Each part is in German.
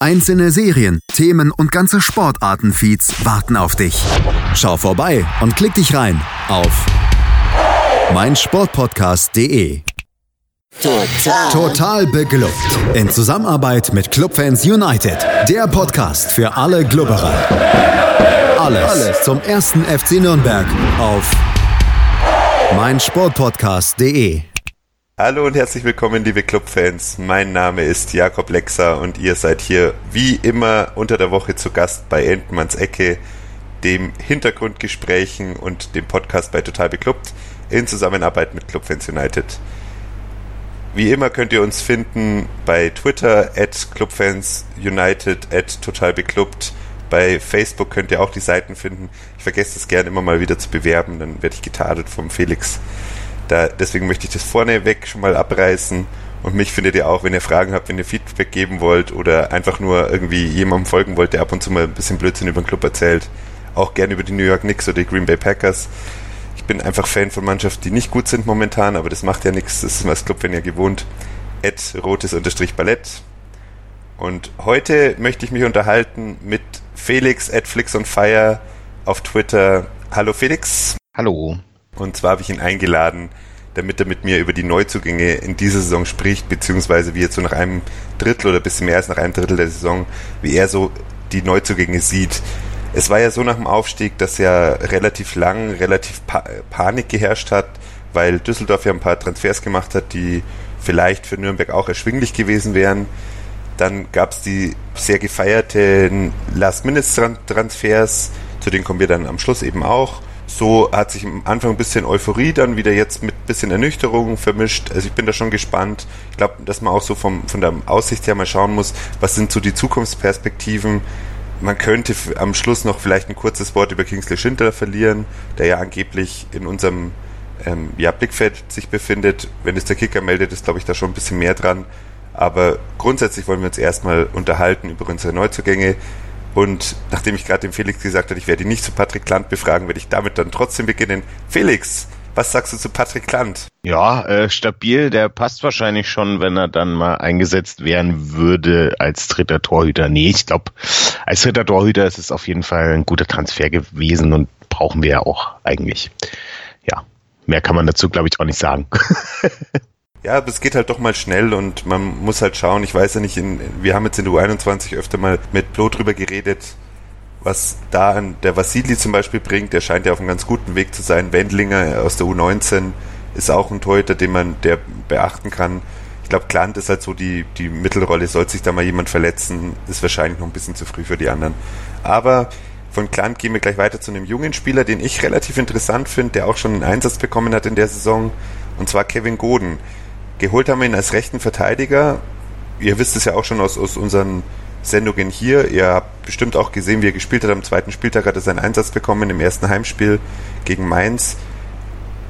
Einzelne Serien, Themen und ganze Sportartenfeeds warten auf dich. Schau vorbei und klick dich rein auf meinsportpodcast.de. Total. Total beglückt. In Zusammenarbeit mit Clubfans United. Der Podcast für alle Glubberer. Alles, Alles zum ersten FC Nürnberg auf meinsportpodcast.de. Hallo und herzlich willkommen, liebe Clubfans. Mein Name ist Jakob Lexer und ihr seid hier wie immer unter der Woche zu Gast bei Entmanns Ecke, dem Hintergrundgesprächen und dem Podcast bei Total Beklubbt in Zusammenarbeit mit Clubfans United. Wie immer könnt ihr uns finden bei Twitter at clubfansunited at totalbeklubbt. Bei Facebook könnt ihr auch die Seiten finden. Ich vergesse das gerne immer mal wieder zu bewerben, dann werde ich getadelt vom Felix. Da, deswegen möchte ich das vorneweg schon mal abreißen. Und mich findet ihr auch, wenn ihr Fragen habt, wenn ihr Feedback geben wollt oder einfach nur irgendwie jemandem folgen wollt, der ab und zu mal ein bisschen Blödsinn über den Club erzählt. Auch gerne über die New York Knicks oder die Green Bay Packers. Ich bin einfach Fan von Mannschaften, die nicht gut sind momentan, aber das macht ja nichts. Das ist als Club, wenn ihr gewohnt. Ed rotes Unterstrich Ballett. Und heute möchte ich mich unterhalten mit Felix at Flix on Fire auf Twitter. Hallo Felix. Hallo. Und zwar habe ich ihn eingeladen, damit er mit mir über die Neuzugänge in dieser Saison spricht, beziehungsweise wie er so nach einem Drittel oder bisschen mehr als nach einem Drittel der Saison, wie er so die Neuzugänge sieht. Es war ja so nach dem Aufstieg, dass ja relativ lang, relativ pa Panik geherrscht hat, weil Düsseldorf ja ein paar Transfers gemacht hat, die vielleicht für Nürnberg auch erschwinglich gewesen wären. Dann gab es die sehr gefeierten Last-Minute-Transfers, zu denen kommen wir dann am Schluss eben auch so hat sich am Anfang ein bisschen Euphorie, dann wieder jetzt mit ein bisschen Ernüchterung vermischt. Also ich bin da schon gespannt. Ich glaube, dass man auch so vom, von der Aussicht her mal schauen muss, was sind so die Zukunftsperspektiven. Man könnte am Schluss noch vielleicht ein kurzes Wort über Kingsley Schindler verlieren, der ja angeblich in unserem ähm, ja, Blickfeld sich befindet. Wenn es der Kicker meldet, ist glaube ich da schon ein bisschen mehr dran. Aber grundsätzlich wollen wir uns erstmal unterhalten über unsere Neuzugänge. Und nachdem ich gerade dem Felix gesagt habe, ich werde ihn nicht zu Patrick Land befragen, werde ich damit dann trotzdem beginnen. Felix, was sagst du zu Patrick Land? Ja, äh, stabil, der passt wahrscheinlich schon, wenn er dann mal eingesetzt werden würde als dritter Torhüter. Nee, ich glaube, als dritter Torhüter ist es auf jeden Fall ein guter Transfer gewesen und brauchen wir ja auch eigentlich. Ja, mehr kann man dazu, glaube ich, auch nicht sagen. Ja, aber es geht halt doch mal schnell und man muss halt schauen. Ich weiß ja nicht, in, wir haben jetzt in der U21 öfter mal mit Blo drüber geredet, was da an der Vasili zum Beispiel bringt. Der scheint ja auf einem ganz guten Weg zu sein. Wendlinger aus der U19 ist auch ein Torhüter, den man der beachten kann. Ich glaube, Klant ist halt so die, die Mittelrolle. Sollte sich da mal jemand verletzen, ist wahrscheinlich noch ein bisschen zu früh für die anderen. Aber von Klant gehen wir gleich weiter zu einem jungen Spieler, den ich relativ interessant finde, der auch schon einen Einsatz bekommen hat in der Saison. Und zwar Kevin Goden. Geholt haben wir ihn als rechten Verteidiger. Ihr wisst es ja auch schon aus, aus unseren Sendungen hier. Ihr habt bestimmt auch gesehen, wie er gespielt hat. Am zweiten Spieltag hat er seinen Einsatz bekommen im ersten Heimspiel gegen Mainz.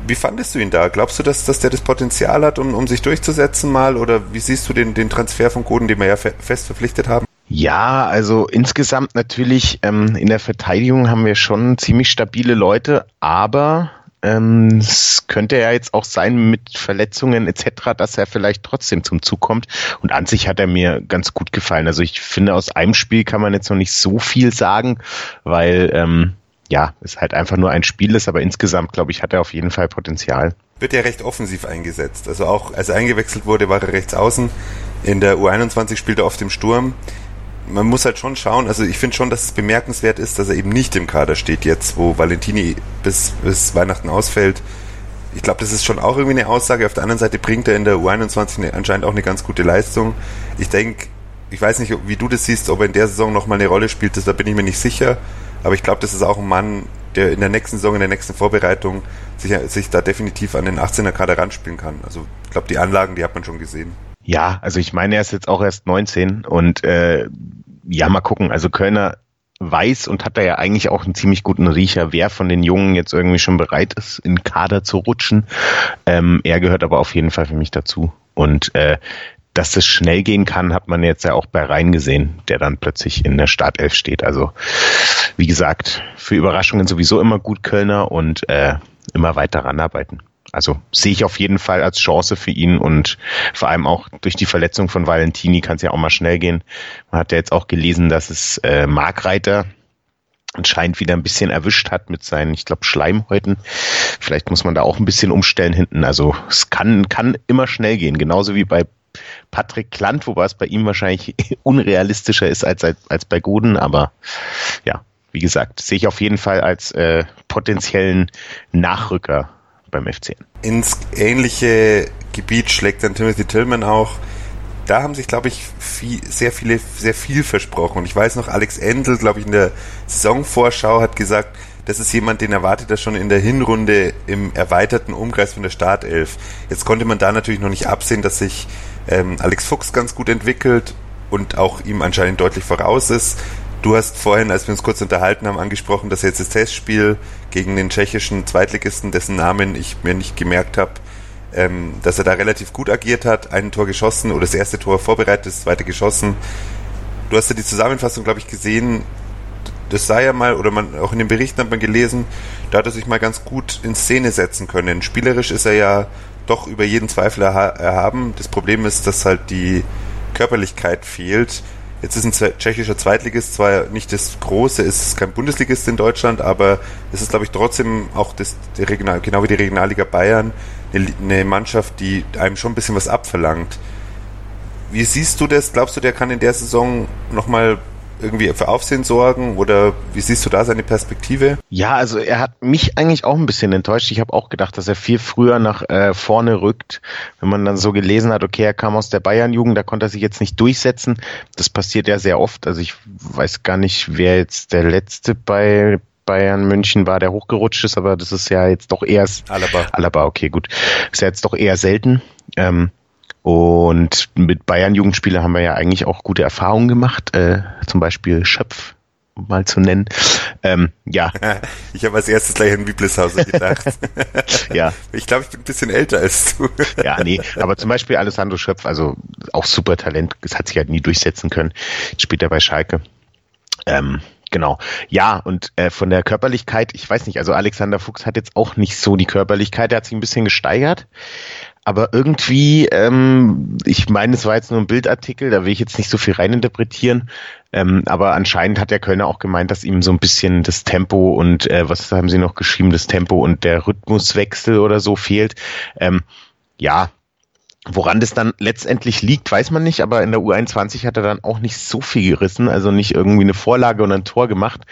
Wie fandest du ihn da? Glaubst du, dass, dass der das Potenzial hat, um, um sich durchzusetzen mal? Oder wie siehst du den, den Transfer von Goden, den wir ja fe fest verpflichtet haben? Ja, also insgesamt natürlich ähm, in der Verteidigung haben wir schon ziemlich stabile Leute, aber ähm, es könnte ja jetzt auch sein mit Verletzungen etc., dass er vielleicht trotzdem zum Zug kommt. Und an sich hat er mir ganz gut gefallen. Also ich finde, aus einem Spiel kann man jetzt noch nicht so viel sagen, weil ähm, ja, es halt einfach nur ein Spiel ist, aber insgesamt, glaube ich, hat er auf jeden Fall Potenzial. Wird ja recht offensiv eingesetzt. Also auch als er eingewechselt wurde, war er rechts außen. In der U21 spielt er oft im Sturm man muss halt schon schauen, also ich finde schon, dass es bemerkenswert ist, dass er eben nicht im Kader steht jetzt, wo Valentini bis, bis Weihnachten ausfällt. Ich glaube, das ist schon auch irgendwie eine Aussage. Auf der anderen Seite bringt er in der U21 anscheinend auch eine ganz gute Leistung. Ich denke, ich weiß nicht, wie du das siehst, ob er in der Saison nochmal eine Rolle spielt, das, da bin ich mir nicht sicher. Aber ich glaube, das ist auch ein Mann, der in der nächsten Saison, in der nächsten Vorbereitung sich, sich da definitiv an den 18er Kader ranspielen kann. Also ich glaube, die Anlagen, die hat man schon gesehen. Ja, also ich meine, er ist jetzt auch erst 19 und äh, ja, mal gucken. Also Kölner weiß und hat da ja eigentlich auch einen ziemlich guten Riecher, wer von den Jungen jetzt irgendwie schon bereit ist, in Kader zu rutschen. Ähm, er gehört aber auf jeden Fall für mich dazu. Und äh, dass das schnell gehen kann, hat man jetzt ja auch bei Rhein gesehen, der dann plötzlich in der Startelf steht. Also wie gesagt, für Überraschungen sowieso immer gut Kölner und äh, immer weiter ranarbeiten. Also sehe ich auf jeden Fall als Chance für ihn und vor allem auch durch die Verletzung von Valentini kann es ja auch mal schnell gehen. Man hat ja jetzt auch gelesen, dass es äh, Markreiter anscheinend wieder ein bisschen erwischt hat mit seinen, ich glaube, Schleimhäuten. Vielleicht muss man da auch ein bisschen umstellen hinten. Also es kann, kann immer schnell gehen, genauso wie bei Patrick Klant, wobei es bei ihm wahrscheinlich unrealistischer ist als, als bei Goden, aber ja, wie gesagt, sehe ich auf jeden Fall als äh, potenziellen Nachrücker beim FCN. Ins ähnliche Gebiet schlägt dann Timothy Tillman auch. Da haben sich, glaube ich, viel, sehr viele, sehr viel versprochen. Und ich weiß noch, Alex Endel, glaube ich, in der Saisonvorschau hat gesagt, das ist jemand, den erwartet er schon in der Hinrunde im erweiterten Umkreis von der Startelf. Jetzt konnte man da natürlich noch nicht absehen, dass sich ähm, Alex Fuchs ganz gut entwickelt und auch ihm anscheinend deutlich voraus ist. Du hast vorhin, als wir uns kurz unterhalten haben, angesprochen, dass jetzt das Testspiel gegen den tschechischen Zweitligisten, dessen Namen ich mir nicht gemerkt habe, ähm, dass er da relativ gut agiert hat, ein Tor geschossen oder das erste Tor vorbereitet, das zweite geschossen. Du hast ja die Zusammenfassung, glaube ich, gesehen. Das sei ja mal, oder man auch in den Berichten hat man gelesen, da hat er sich mal ganz gut in Szene setzen können. Spielerisch ist er ja doch über jeden Zweifel erha erhaben. Das Problem ist, dass halt die Körperlichkeit fehlt. Jetzt ist ein tschechischer Zweitligist zwar nicht das große, ist kein Bundesligist in Deutschland, aber es ist, glaube ich, trotzdem auch das, Regional, genau wie die Regionalliga Bayern eine, eine Mannschaft, die einem schon ein bisschen was abverlangt. Wie siehst du das? Glaubst du, der kann in der Saison nochmal irgendwie für Aufsehen sorgen oder wie siehst du da seine Perspektive? Ja, also er hat mich eigentlich auch ein bisschen enttäuscht. Ich habe auch gedacht, dass er viel früher nach äh, vorne rückt. Wenn man dann so gelesen hat, okay, er kam aus der Bayern-Jugend, da konnte er sich jetzt nicht durchsetzen. Das passiert ja sehr oft. Also ich weiß gar nicht, wer jetzt der letzte bei Bayern München war, der hochgerutscht ist, aber das ist ja jetzt doch eher Alaba. Alaba, okay, gut. Ist ja jetzt doch eher selten. Ähm, und mit Bayern-Jugendspieler haben wir ja eigentlich auch gute Erfahrungen gemacht, äh, zum Beispiel Schöpf mal zu nennen. Ähm, ja. Ich habe als erstes gleich an Bibelshauser gedacht. ja. Ich glaube, ich bin ein bisschen älter als du. ja, nee, aber zum Beispiel Alessandro Schöpf, also auch super Talent, das hat sich halt nie durchsetzen können. Später bei Schalke. Ähm, Genau. Ja, und äh, von der Körperlichkeit, ich weiß nicht, also Alexander Fuchs hat jetzt auch nicht so die Körperlichkeit, der hat sich ein bisschen gesteigert. Aber irgendwie, ähm, ich meine, es war jetzt nur ein Bildartikel, da will ich jetzt nicht so viel reininterpretieren. Ähm, aber anscheinend hat der Kölner auch gemeint, dass ihm so ein bisschen das Tempo und äh, was haben sie noch geschrieben, das Tempo und der Rhythmuswechsel oder so fehlt. Ähm, ja, Woran das dann letztendlich liegt, weiß man nicht, aber in der U21 hat er dann auch nicht so viel gerissen, also nicht irgendwie eine Vorlage und ein Tor gemacht.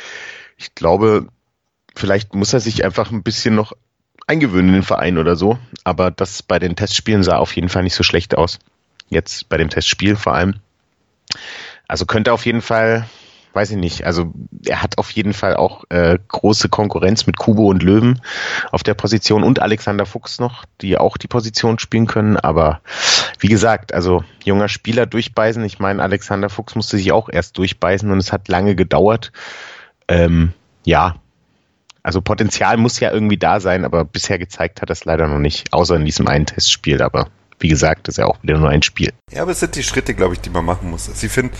Ich glaube, vielleicht muss er sich einfach ein bisschen noch eingewöhnen in den Verein oder so. Aber das bei den Testspielen sah auf jeden Fall nicht so schlecht aus. Jetzt bei dem Testspiel vor allem. Also könnte auf jeden Fall, weiß ich nicht, also er hat auf jeden Fall auch äh, große Konkurrenz mit Kubo und Löwen auf der Position und Alexander Fuchs noch, die auch die Position spielen können. Aber wie gesagt, also junger Spieler durchbeißen. Ich meine, Alexander Fuchs musste sich auch erst durchbeißen und es hat lange gedauert. Ähm, ja, also Potenzial muss ja irgendwie da sein, aber bisher gezeigt hat das leider noch nicht, außer in diesem einen Testspiel. Aber wie gesagt, das ist ja auch wieder nur ein Spiel. Ja, aber es sind die Schritte, glaube ich, die man machen muss. Also ich finde,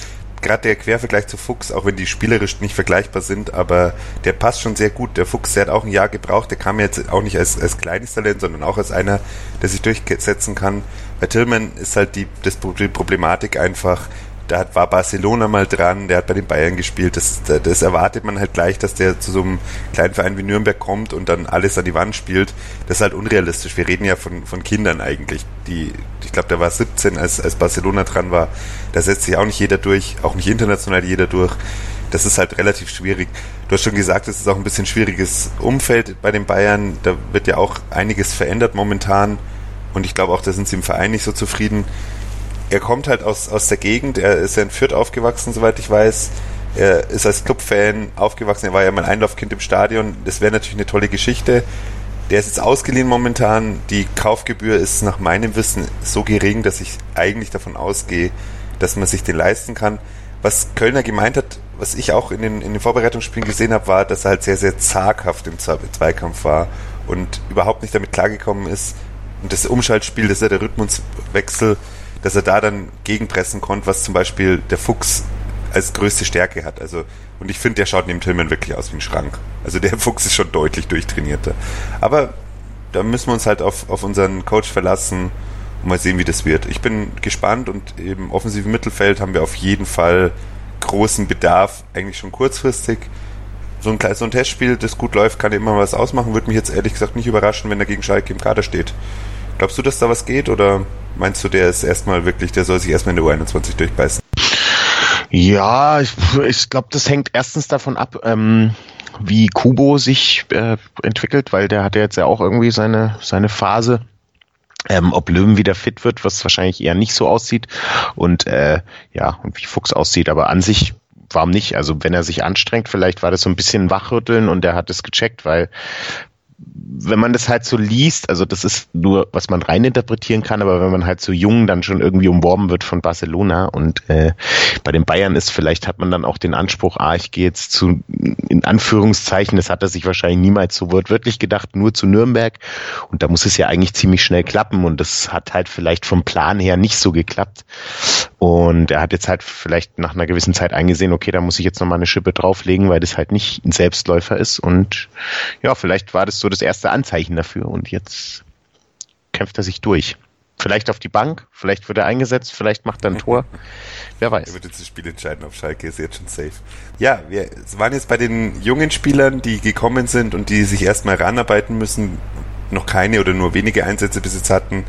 gerade der Quervergleich zu Fuchs, auch wenn die spielerisch nicht vergleichbar sind, aber der passt schon sehr gut. Der Fuchs, der hat auch ein Jahr gebraucht, der kam jetzt auch nicht als, als kleines Talent, sondern auch als einer, der sich durchsetzen kann. Bei Tillman ist halt die, das, die Problematik einfach, da war Barcelona mal dran, der hat bei den Bayern gespielt. Das, das erwartet man halt gleich, dass der zu so einem kleinen Verein wie Nürnberg kommt und dann alles an die Wand spielt. Das ist halt unrealistisch. Wir reden ja von, von Kindern eigentlich. Die, ich glaube, der war 17, als, als Barcelona dran war. Da setzt sich auch nicht jeder durch, auch nicht international jeder durch. Das ist halt relativ schwierig. Du hast schon gesagt, es ist auch ein bisschen schwieriges Umfeld bei den Bayern. Da wird ja auch einiges verändert momentan. Und ich glaube auch, da sind sie im Verein nicht so zufrieden er kommt halt aus, aus der Gegend, er ist ja in Fürth aufgewachsen, soweit ich weiß. Er ist als Clubfan aufgewachsen, er war ja mein Einlaufkind im Stadion. Das wäre natürlich eine tolle Geschichte. Der ist jetzt ausgeliehen momentan. Die Kaufgebühr ist nach meinem Wissen so gering, dass ich eigentlich davon ausgehe, dass man sich den leisten kann. was Kölner gemeint hat, was ich auch in den, in den Vorbereitungsspielen gesehen habe, war, dass er halt sehr, sehr zaghaft im Zweikampf war und überhaupt nicht damit klargekommen ist. Und das Umschaltspiel, das ist ja der Rhythmuswechsel, dass er da dann gegenpressen konnte, was zum Beispiel der Fuchs als größte Stärke hat. Also, und ich finde, der schaut neben Tillman wirklich aus wie ein Schrank. Also der Fuchs ist schon deutlich durchtrainierter. Aber da müssen wir uns halt auf, auf unseren Coach verlassen und mal sehen, wie das wird. Ich bin gespannt und im offensiven Mittelfeld haben wir auf jeden Fall großen Bedarf, eigentlich schon kurzfristig. So ein, so ein Testspiel, das gut läuft, kann ja immer was ausmachen. Würde mich jetzt ehrlich gesagt nicht überraschen, wenn er gegen Schalke im Kader steht. Glaubst du, dass da was geht oder meinst du, der ist erstmal wirklich, der soll sich erstmal in der U21 durchbeißen? Ja, ich, ich glaube, das hängt erstens davon ab, ähm, wie Kubo sich äh, entwickelt, weil der hat ja jetzt ja auch irgendwie seine, seine Phase. Ähm, ob Löwen wieder fit wird, was wahrscheinlich eher nicht so aussieht. Und äh, ja, und wie Fuchs aussieht. Aber an sich warum nicht? Also wenn er sich anstrengt, vielleicht war das so ein bisschen Wachrütteln und er hat es gecheckt, weil wenn man das halt so liest, also das ist nur, was man reininterpretieren kann, aber wenn man halt so jung dann schon irgendwie umworben wird von Barcelona und äh, bei den Bayern ist, vielleicht hat man dann auch den Anspruch, ah, ich gehe jetzt zu, in Anführungszeichen, das hat er sich wahrscheinlich niemals so wortwörtlich gedacht, nur zu Nürnberg. Und da muss es ja eigentlich ziemlich schnell klappen und das hat halt vielleicht vom Plan her nicht so geklappt und er hat jetzt halt vielleicht nach einer gewissen Zeit eingesehen, okay, da muss ich jetzt nochmal eine Schippe drauflegen, weil das halt nicht ein Selbstläufer ist und ja, vielleicht war das so das erste Anzeichen dafür und jetzt kämpft er sich durch. Vielleicht auf die Bank, vielleicht wird er eingesetzt, vielleicht macht er ein Tor. Wer weiß. Er wird jetzt das Spiel entscheiden auf Schalke, ist jetzt schon safe. Ja, wir waren jetzt bei den jungen Spielern, die gekommen sind und die sich erstmal ranarbeiten müssen, noch keine oder nur wenige Einsätze bis jetzt hatten.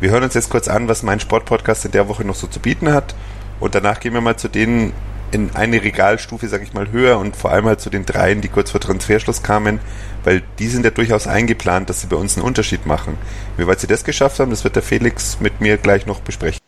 Wir hören uns jetzt kurz an, was mein Sportpodcast in der Woche noch so zu bieten hat. Und danach gehen wir mal zu denen in eine Regalstufe, sag ich mal, höher und vor allem halt zu den dreien, die kurz vor Transferschluss kamen, weil die sind ja durchaus eingeplant, dass sie bei uns einen Unterschied machen. Wie weit sie das geschafft haben, das wird der Felix mit mir gleich noch besprechen.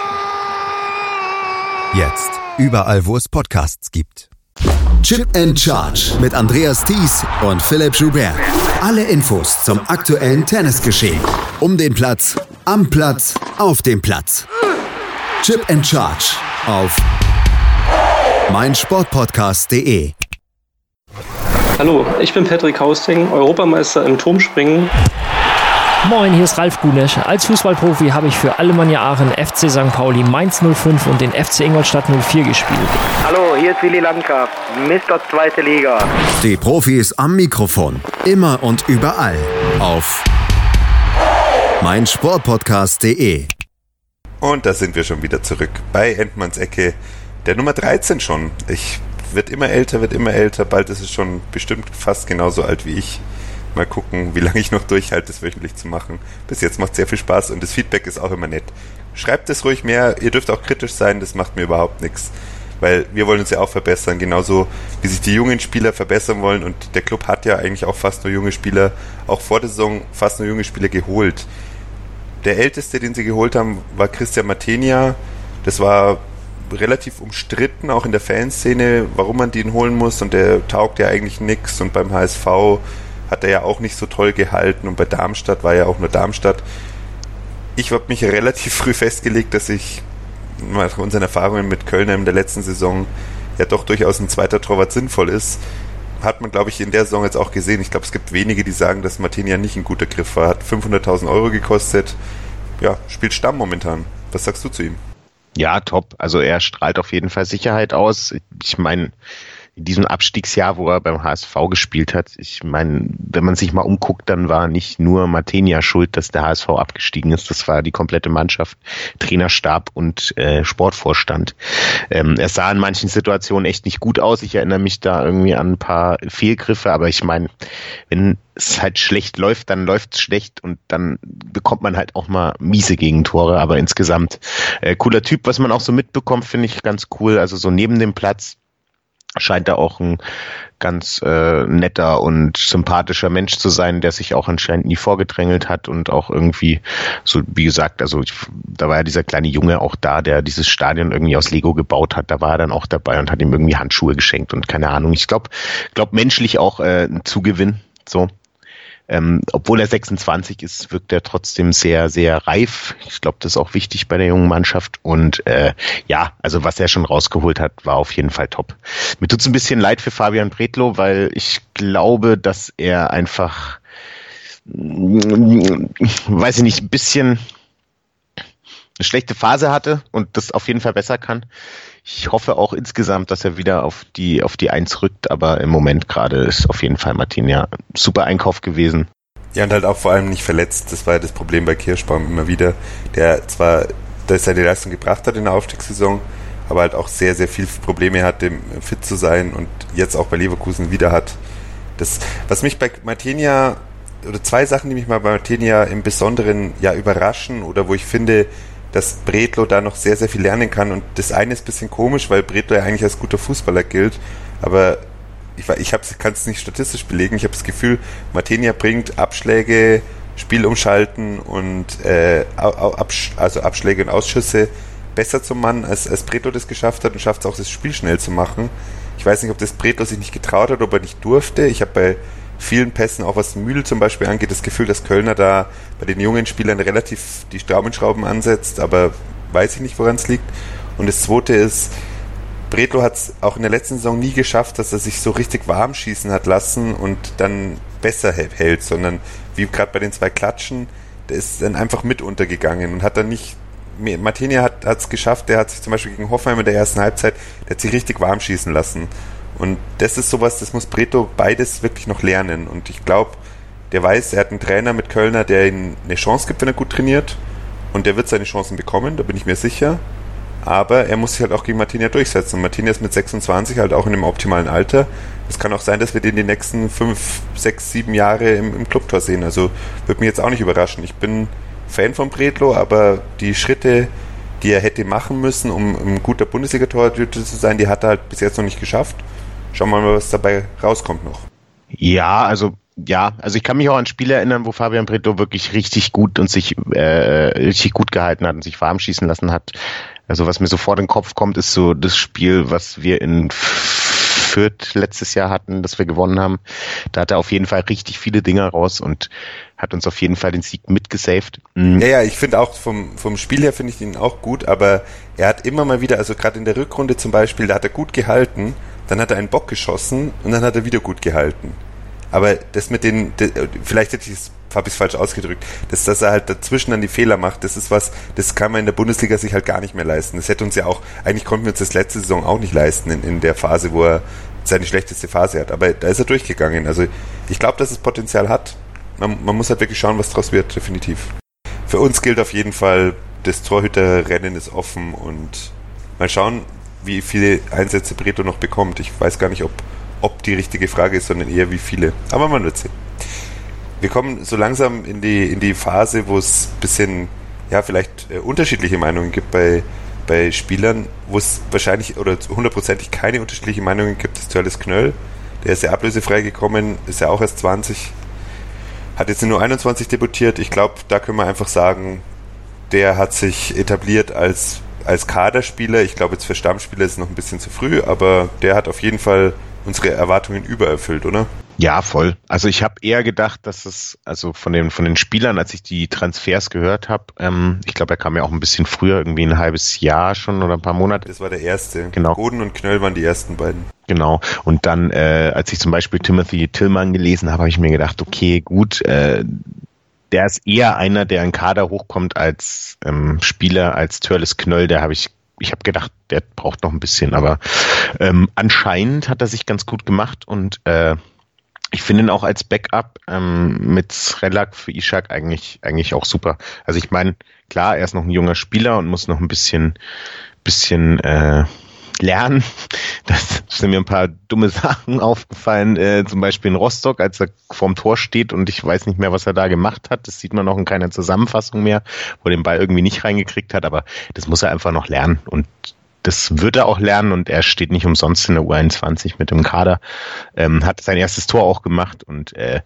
Jetzt überall, wo es Podcasts gibt. Chip and Charge mit Andreas Thies und Philipp Joubert. Alle Infos zum aktuellen Tennisgeschehen. Um den Platz, am Platz, auf dem Platz. Chip and Charge auf meinsportpodcast.de. Hallo, ich bin Patrick Hausting, Europameister im Turmspringen. Moin, hier ist Ralf Gunesch. Als Fußballprofi habe ich für Alemannia Aachen, FC St. Pauli, Mainz 05 und den FC Ingolstadt 04 gespielt. Hallo, hier ist Willi Landgraf, Mr. Zweite Liga. Die Profis am Mikrofon. Immer und überall. Auf meinsportpodcast.de. Und da sind wir schon wieder zurück bei Endmanns Ecke, der Nummer 13 schon. Ich wird immer älter, wird immer älter. Bald ist es schon bestimmt fast genauso alt wie ich. Mal gucken, wie lange ich noch durchhalte, das wöchentlich zu machen. Bis jetzt macht sehr viel Spaß und das Feedback ist auch immer nett. Schreibt es ruhig mehr, ihr dürft auch kritisch sein, das macht mir überhaupt nichts. Weil wir wollen uns ja auch verbessern, genauso wie sich die jungen Spieler verbessern wollen und der Club hat ja eigentlich auch fast nur junge Spieler, auch vor der Saison fast nur junge Spieler geholt. Der älteste, den sie geholt haben, war Christian Matenia. Das war relativ umstritten, auch in der Fanszene, warum man den holen muss und der taugt ja eigentlich nichts und beim HSV hat er ja auch nicht so toll gehalten und bei Darmstadt war ja auch nur Darmstadt. Ich habe mich relativ früh festgelegt, dass ich nach unseren Erfahrungen mit Kölner in der letzten Saison ja doch durchaus ein zweiter Torwart sinnvoll ist. Hat man, glaube ich, in der Saison jetzt auch gesehen. Ich glaube, es gibt wenige, die sagen, dass Martinia nicht ein guter Griff war. Hat 500.000 Euro gekostet. Ja, spielt Stamm momentan. Was sagst du zu ihm? Ja, top. Also er strahlt auf jeden Fall Sicherheit aus. Ich meine, in diesem Abstiegsjahr, wo er beim HSV gespielt hat, ich meine, wenn man sich mal umguckt, dann war nicht nur Martenia schuld, dass der HSV abgestiegen ist. Das war die komplette Mannschaft, Trainerstab und äh, Sportvorstand. Ähm, er sah in manchen Situationen echt nicht gut aus. Ich erinnere mich da irgendwie an ein paar Fehlgriffe, aber ich meine, wenn es halt schlecht läuft, dann läuft es schlecht und dann bekommt man halt auch mal miese Gegentore. Aber insgesamt äh, cooler Typ, was man auch so mitbekommt, finde ich ganz cool. Also so neben dem Platz scheint er auch ein ganz äh, netter und sympathischer Mensch zu sein, der sich auch anscheinend nie vorgedrängelt hat und auch irgendwie, so wie gesagt, also ich, da war ja dieser kleine Junge auch da, der dieses Stadion irgendwie aus Lego gebaut hat, da war er dann auch dabei und hat ihm irgendwie Handschuhe geschenkt und keine Ahnung. Ich glaube, glaub menschlich auch äh, ein Zugewinn. So. Ähm, obwohl er 26 ist, wirkt er trotzdem sehr, sehr reif. Ich glaube, das ist auch wichtig bei der jungen Mannschaft. Und äh, ja, also was er schon rausgeholt hat, war auf jeden Fall top. Mir tut's ein bisschen leid für Fabian Bretlo, weil ich glaube, dass er einfach, weiß ich nicht, ein bisschen eine schlechte Phase hatte und das auf jeden Fall besser kann. Ich hoffe auch insgesamt, dass er wieder auf die, auf die Eins rückt, aber im Moment gerade ist auf jeden Fall Martin ja super Einkauf gewesen. Ja, und halt auch vor allem nicht verletzt. Das war ja das Problem bei Kirschbaum immer wieder. Der zwar, dass er Leistung gebracht hat in der Aufstiegssaison, aber halt auch sehr, sehr viel Probleme hatte, fit zu sein und jetzt auch bei Leverkusen wieder hat. Das, was mich bei Martinia, oder zwei Sachen, die mich mal bei Martinia im Besonderen ja überraschen oder wo ich finde, dass Bredlo da noch sehr, sehr viel lernen kann. Und das eine ist ein bisschen komisch, weil Bredlo ja eigentlich als guter Fußballer gilt. Aber ich, ich kann es nicht statistisch belegen. Ich habe das Gefühl, Martinia bringt Abschläge, Spiel umschalten und äh, Absch also Abschläge und Ausschüsse besser zum Mann, als, als Bredlo das geschafft hat und schafft es auch, das Spiel schnell zu machen. Ich weiß nicht, ob das Bredlo sich nicht getraut hat, ob er nicht durfte. Ich habe bei vielen Pässen, auch was Mühl zum Beispiel angeht, das Gefühl, dass Kölner da bei den jungen Spielern relativ die Daumenschrauben ansetzt, aber weiß ich nicht, woran es liegt. Und das zweite ist, Bredlo hat es auch in der letzten Saison nie geschafft, dass er sich so richtig warm schießen hat lassen und dann besser hält, sondern wie gerade bei den zwei Klatschen, der ist dann einfach mit untergegangen und hat dann nicht Martinia hat es geschafft, der hat sich zum Beispiel gegen Hoffenheim in der ersten Halbzeit, der hat sich richtig warm schießen lassen. Und das ist sowas, das muss Preto beides wirklich noch lernen. Und ich glaube, der weiß, er hat einen Trainer mit Kölner, der ihm eine Chance gibt, wenn er gut trainiert. Und der wird seine Chancen bekommen, da bin ich mir sicher. Aber er muss sich halt auch gegen Martinia durchsetzen. Und Martinia ist mit 26 halt auch in einem optimalen Alter. Es kann auch sein, dass wir den die nächsten fünf, sechs, sieben Jahre im, im Clubtor sehen. Also würde mich jetzt auch nicht überraschen. Ich bin Fan von Bredlo, aber die Schritte, die er hätte machen müssen, um ein guter Bundesliga-Torhüter zu sein, die hat er halt bis jetzt noch nicht geschafft. Schauen wir mal, was dabei rauskommt noch. Ja, also ja, also ich kann mich auch an Spiele erinnern, wo Fabian Preto wirklich richtig gut und sich äh, richtig gut gehalten hat und sich warm schießen lassen hat. Also was mir sofort in den Kopf kommt, ist so das Spiel, was wir in Fürth letztes Jahr hatten, das wir gewonnen haben. Da hat er auf jeden Fall richtig viele Dinger raus und hat uns auf jeden Fall den Sieg mitgesaved. Mhm. Ja, ja, ich finde auch vom, vom Spiel her finde ich ihn auch gut, aber er hat immer mal wieder, also gerade in der Rückrunde zum Beispiel, da hat er gut gehalten dann hat er einen Bock geschossen und dann hat er wieder gut gehalten. Aber das mit den, vielleicht hätte ich es habe ich falsch ausgedrückt, dass, dass er halt dazwischen dann die Fehler macht, das ist was, das kann man in der Bundesliga sich halt gar nicht mehr leisten. Das hätte uns ja auch, eigentlich konnten wir uns das letzte Saison auch nicht leisten in, in der Phase, wo er seine schlechteste Phase hat. Aber da ist er durchgegangen. Also ich glaube, dass es Potenzial hat. Man, man muss halt wirklich schauen, was draus wird, definitiv. Für uns gilt auf jeden Fall, das Torhüterrennen ist offen und mal schauen, wie viele Einsätze Breto noch bekommt. Ich weiß gar nicht, ob, ob die richtige Frage ist, sondern eher wie viele. Aber man wird sehen. Wir kommen so langsam in die, in die Phase, wo es ein bisschen, ja, vielleicht äh, unterschiedliche Meinungen gibt bei, bei Spielern, wo es wahrscheinlich oder hundertprozentig keine unterschiedlichen Meinungen gibt, ist Törles Knöll. Der ist ja ablösefrei gekommen, ist ja auch erst 20, hat jetzt nur 21 debütiert. Ich glaube, da können wir einfach sagen, der hat sich etabliert als als Kaderspieler, ich glaube jetzt für Stammspieler ist es noch ein bisschen zu früh, aber der hat auf jeden Fall unsere Erwartungen übererfüllt, oder? Ja, voll. Also ich habe eher gedacht, dass es, also von den, von den Spielern, als ich die Transfers gehört habe, ähm, ich glaube, er kam ja auch ein bisschen früher, irgendwie ein halbes Jahr schon oder ein paar Monate. Das war der erste. Genau. Boden und Knöll waren die ersten beiden. Genau. Und dann, äh, als ich zum Beispiel Timothy Tillman gelesen habe, habe ich mir gedacht, okay, gut, äh, der ist eher einer, der in Kader hochkommt als ähm, Spieler, als Törles Knöll. Der habe ich ich habe gedacht, der braucht noch ein bisschen, aber ähm, anscheinend hat er sich ganz gut gemacht und äh, ich finde ihn auch als Backup ähm, mit Srelak für Ishak eigentlich, eigentlich auch super. Also ich meine, klar, er ist noch ein junger Spieler und muss noch ein bisschen, bisschen äh, lernen. Das sind mir ein paar dumme Sachen aufgefallen, äh, zum Beispiel in Rostock, als er vorm Tor steht und ich weiß nicht mehr, was er da gemacht hat. Das sieht man auch in keiner Zusammenfassung mehr, wo er den Ball irgendwie nicht reingekriegt hat, aber das muss er einfach noch lernen und das wird er auch lernen und er steht nicht umsonst in der U21 mit dem Kader. Ähm, hat sein erstes Tor auch gemacht und äh,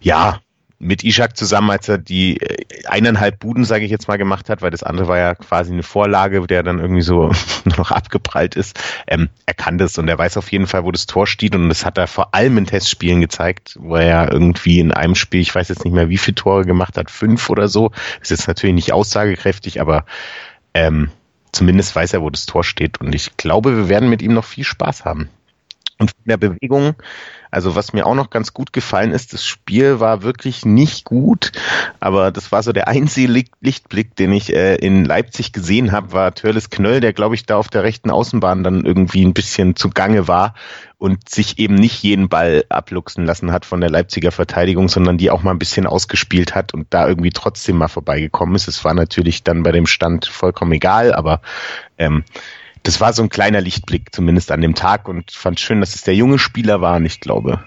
ja, mit Ishak zusammen, als er die äh, eineinhalb Buden, sage ich jetzt mal, gemacht hat, weil das andere war ja quasi eine Vorlage, der dann irgendwie so noch abgeprallt ist. Ähm, er kann das und er weiß auf jeden Fall, wo das Tor steht und das hat er vor allem in Testspielen gezeigt, wo er ja irgendwie in einem Spiel, ich weiß jetzt nicht mehr, wie viele Tore gemacht hat, fünf oder so. Ist jetzt natürlich nicht aussagekräftig, aber ähm, zumindest weiß er, wo das Tor steht und ich glaube, wir werden mit ihm noch viel Spaß haben. Und in der Bewegung also was mir auch noch ganz gut gefallen ist, das Spiel war wirklich nicht gut, aber das war so der einzige Lichtblick, den ich äh, in Leipzig gesehen habe, war Törles Knöll, der glaube ich da auf der rechten Außenbahn dann irgendwie ein bisschen zugange war und sich eben nicht jeden Ball abluchsen lassen hat von der Leipziger Verteidigung, sondern die auch mal ein bisschen ausgespielt hat und da irgendwie trotzdem mal vorbeigekommen ist. Es war natürlich dann bei dem Stand vollkommen egal, aber ähm, das war so ein kleiner Lichtblick, zumindest an dem Tag und fand schön, dass es der junge Spieler war und ich glaube,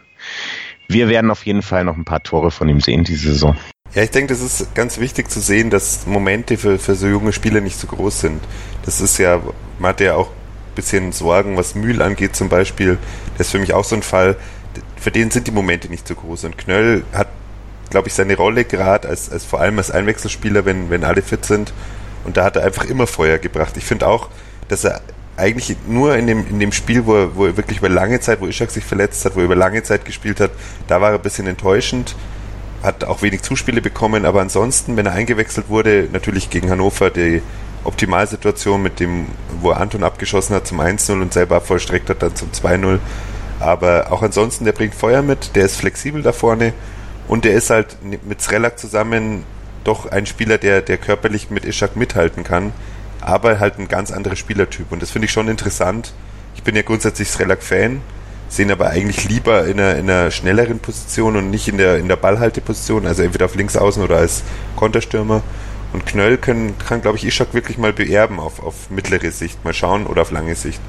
wir werden auf jeden Fall noch ein paar Tore von ihm sehen diese Saison. Ja, ich denke, das ist ganz wichtig zu sehen, dass Momente für, für so junge Spieler nicht so groß sind. Das ist ja, man hat ja auch ein bisschen Sorgen, was Mühl angeht zum Beispiel. Das ist für mich auch so ein Fall, für den sind die Momente nicht so groß. Und Knöll hat, glaube ich, seine Rolle gerade als, als vor allem als Einwechselspieler, wenn, wenn alle fit sind. Und da hat er einfach immer Feuer gebracht. Ich finde auch, dass er eigentlich nur in dem, in dem Spiel, wo er, wo er wirklich über lange Zeit, wo Ishak sich verletzt hat, wo er über lange Zeit gespielt hat, da war er ein bisschen enttäuschend, hat auch wenig Zuspiele bekommen, aber ansonsten, wenn er eingewechselt wurde, natürlich gegen Hannover die Optimalsituation mit dem, wo Anton abgeschossen hat zum 1-0 und selber vollstreckt hat dann zum 2-0. Aber auch ansonsten, der bringt Feuer mit, der ist flexibel da vorne und der ist halt mit Srelak zusammen doch ein Spieler, der, der körperlich mit Ishak mithalten kann aber halt ein ganz anderer Spielertyp. Und das finde ich schon interessant. Ich bin ja grundsätzlich Srelak-Fan, sehen aber eigentlich lieber in einer, in einer schnelleren Position und nicht in der, in der Ballhalteposition, also entweder auf links außen oder als Konterstürmer. Und Knöll können, kann, glaube ich, Ishak wirklich mal beerben auf, auf mittlere Sicht. Mal schauen oder auf lange Sicht.